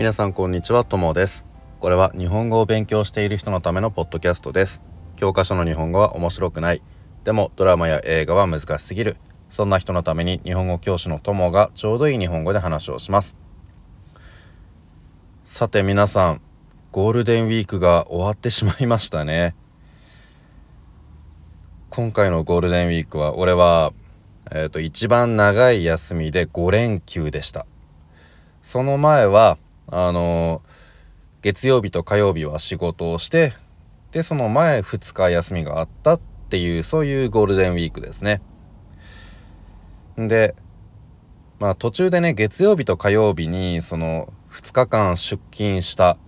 皆さんこんにちはともです。これは日本語を勉強している人のためのポッドキャストです。教科書の日本語は面白くない。でもドラマや映画は難しすぎる。そんな人のために日本語教師のともがちょうどいい日本語で話をします。さて皆さんゴールデンウィークが終わってしまいましたね。今回のゴールデンウィークは俺はえーと、一番長い休みで5連休でした。その前はあの、月曜日と火曜日は仕事をしてでその前2日休みがあったっていうそういうゴールデンウィークですね。でまあ途中でね月曜日と火曜日にその2日間出勤した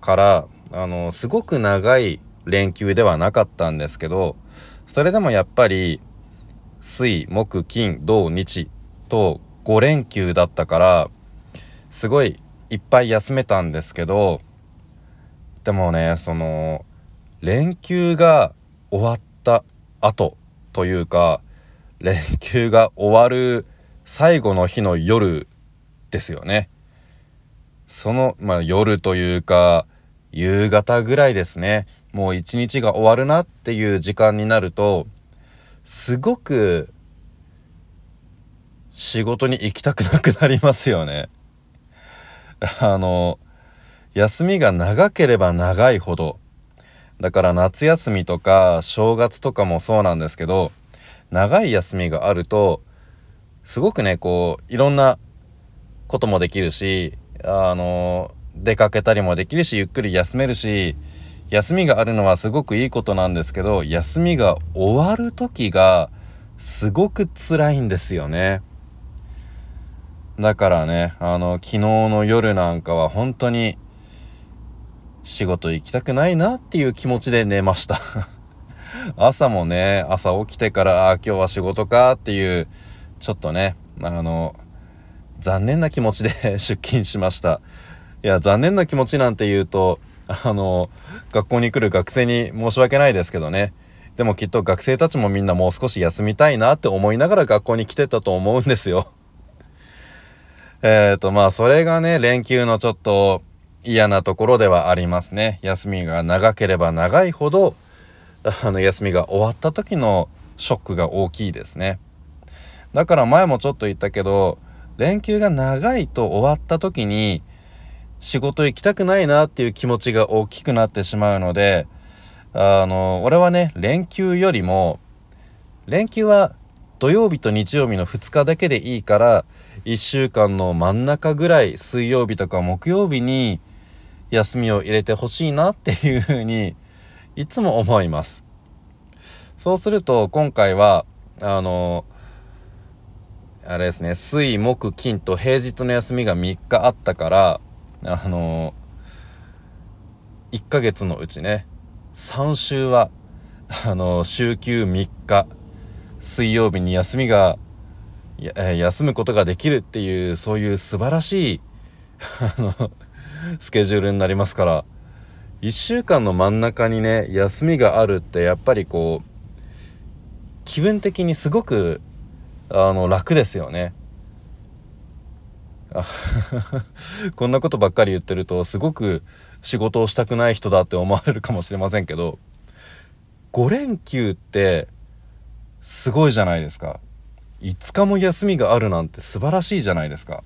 からあのすごく長い連休ではなかったんですけどそれでもやっぱり水木金土日と5連休だったからすごいいっぱい休めたんですけどでもねその連休が終わった後というか連休が終わる最後の日の夜ですよねそのまあ夜というか夕方ぐらいですねもう一日が終わるなっていう時間になるとすごく仕事に行きたくなくなりますよね。あの休みが長ければ長いほどだから夏休みとか正月とかもそうなんですけど長い休みがあるとすごくねこういろんなこともできるしあの出かけたりもできるしゆっくり休めるし休みがあるのはすごくいいことなんですけど休みが終わる時がすごく辛いんですよね。だからねあの昨日の夜なんかは本当に仕事行きたくないなっていう気持ちで寝ました。朝もね朝起きてからあ今日は仕事かっていうちょっとねあの残念な気持ちで 出勤しました。いや残念な気持ちなんて言うとあの学校に来る学生に申し訳ないですけどね。でもきっと学生たちもみんなもう少し休みたいなって思いながら学校に来てたと思うんですよ。えっとまあそれがね連休のちょっと嫌なところではありますね。休みが長ければ長いほどあの休みが終わった時のショックが大きいですね。だから前もちょっと言ったけど連休が長いと終わった時に仕事行きたくないなっていう気持ちが大きくなってしまうのであの俺はね連休よりも連休は土曜日と日曜日の2日だけでいいから1週間の真ん中ぐらい水曜日とか木曜日に休みを入れてほしいなっていうふうにいつも思います。そうすると今回はあのあれですね水木金と平日の休みが3日あったからあの1ヶ月のうちね3週はあの週休3日水曜日に休みが休むことができるっていうそういう素晴らしいスケジュールになりますから1週間の真ん中にね休みがあるってやっぱりこう気分的にすごくあの楽ですよね。こんなことばっかり言ってるとすごく仕事をしたくない人だって思われるかもしれませんけど5連休ってすごいじゃないですか5日も休みがあるなんて素晴らしいじゃないですか。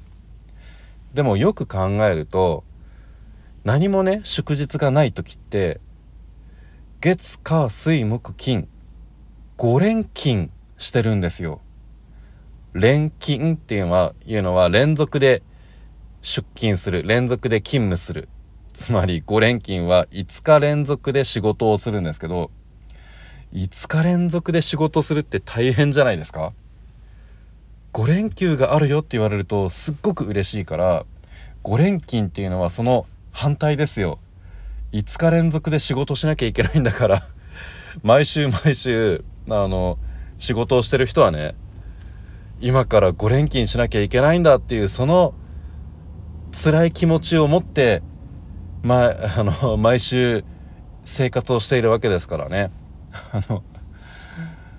でもよく考えると何もね祝日がない時って月火水木金5連勤してるんですよ。連勤っていうのはいうのは連続で出勤する連続で勤務する。つまり5連勤は5日連続で仕事をするんですけど5日連続で仕事するって大変じゃないですか？5連休があるよって言われるとすっごく嬉しいから5連勤っていうのはその反対ですよ。5日連続で仕事しなきゃいけないんだから。毎週毎週あの仕事をしてる人はね今から5連勤しなきゃいけないんだっていうその辛い気持ちを持って、まあの毎週生活をしているわけですからね。あの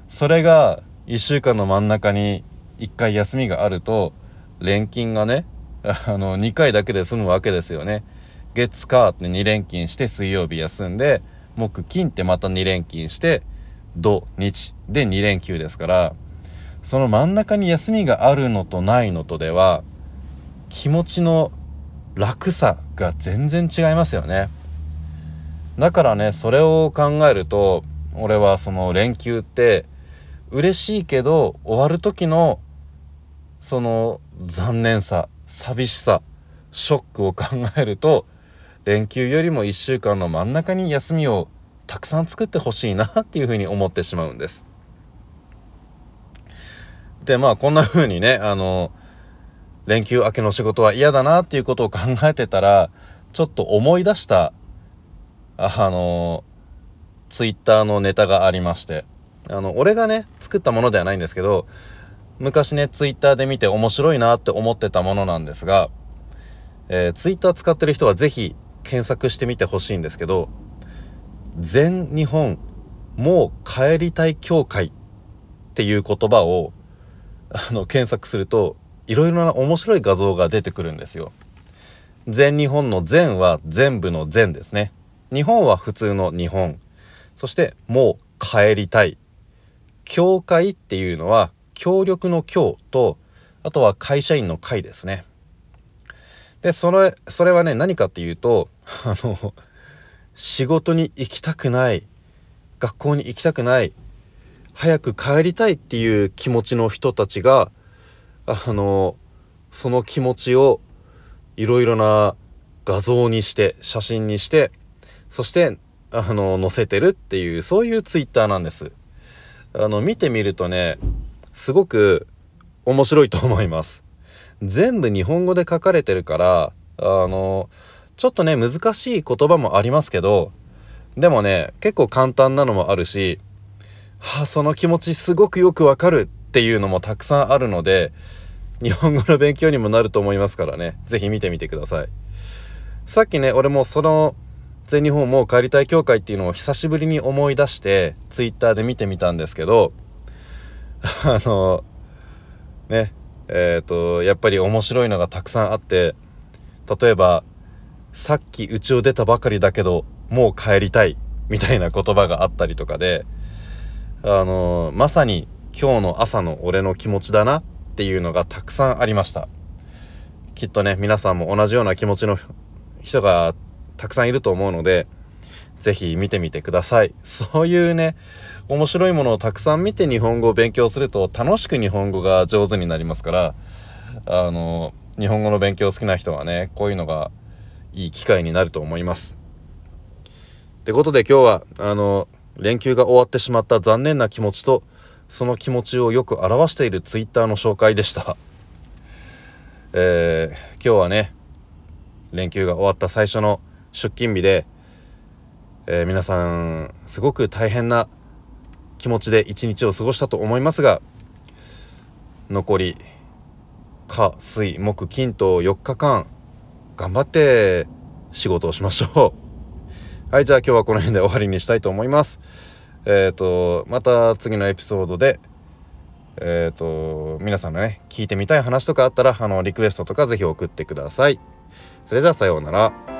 それが1週間の真ん中に1回休みがあると連勤がね あの2回だけで済むわけですよね。月火って2連勤して水曜日休んで木金ってまた2連勤して土日で2連休ですからその真ん中に休みがあるのとないのとでは気持ちの楽さが全然違いますよね。だからねそれを考えると俺はその連休って嬉しいけど終わる時のその残念さ寂しさショックを考えると連休よりも1週間の真ん中に休みをたくさん作ってほしいなっていうふうに思ってしまうんです。でまあこんな風にねあの連休明けの仕事は嫌だなっていうことを考えてたらちょっと思い出したあのツイッターのネタがありましてあの俺がね作ったものではないんですけど昔ねツイッターで見て面白いなって思ってたものなんですが、えー、ツイッター使ってる人は是非検索してみてほしいんですけど全日本もう帰りたい協会っていう言葉をあの検索するといろいろな面白い画像が出てくるんですよ。全日本の全は全部の全ですね。日本は普通の日本。そしてもう帰りたい。協会っていうのは協力の協とあとは会社員の会ですね。で、それ、それはね、何かっていうと、あの、仕事に行きたくない、学校に行きたくない、早く帰りたいっていう気持ちの人たちが、あの、その気持ちをいろいろな画像にして、写真にして、そして、あの、載せてるっていう、そういうツイッターなんです。あの、見てみるとね、すごく面白いと思います。全部日本語で書かれてるから、あの、ちょっとね、難しい言葉もありますけど、でもね、結構簡単なのもあるし、はあ、その気持ちすごくよくわかるっていうのもたくさんあるので、日本語の勉強にもなると思いますからね、是非見てみてください。さっきね、俺もその、全日本もう帰りたい協会っていうのを久しぶりに思い出して、ツイッターで見てみたんですけど、あの、ね、えっ、ー、と、やっぱり面白いのがたくさんあって、例えば、さっき家を出たばかりだけど、もう帰りたい、みたいな言葉があったりとかで、あの、まさに今日の朝の俺の気持ちだなっていうのがたくさんありました。きっとね、皆さんも同じような気持ちの人がたくさんいると思うので、ぜひ見てみてください。そういうね、面白いものをたくさん見て日本語を勉強すると楽しく日本語が上手になりますから、あの、日本語の勉強好きな人はね、こういうのがいい機会になると思います。ってことで今日は、あの、連休が終わってしまった残念な気持ちと、その気持ちをよく表している twitter の紹介でした。えー、今日はね、連休が終わった最初の出勤日で、えー、皆さんすごく大変な気持ちで一日を過ごしたと思いますが残り火水木金と4日間頑張って仕事をしましょう。はいじゃあ今日はこの辺で終わりにしたいと思います。えっ、ー、とまた次のエピソードでえっ、ー、と皆さんのね聞いてみたい話とかあったらあのリクエストとか是非送ってください。それじゃあさようなら。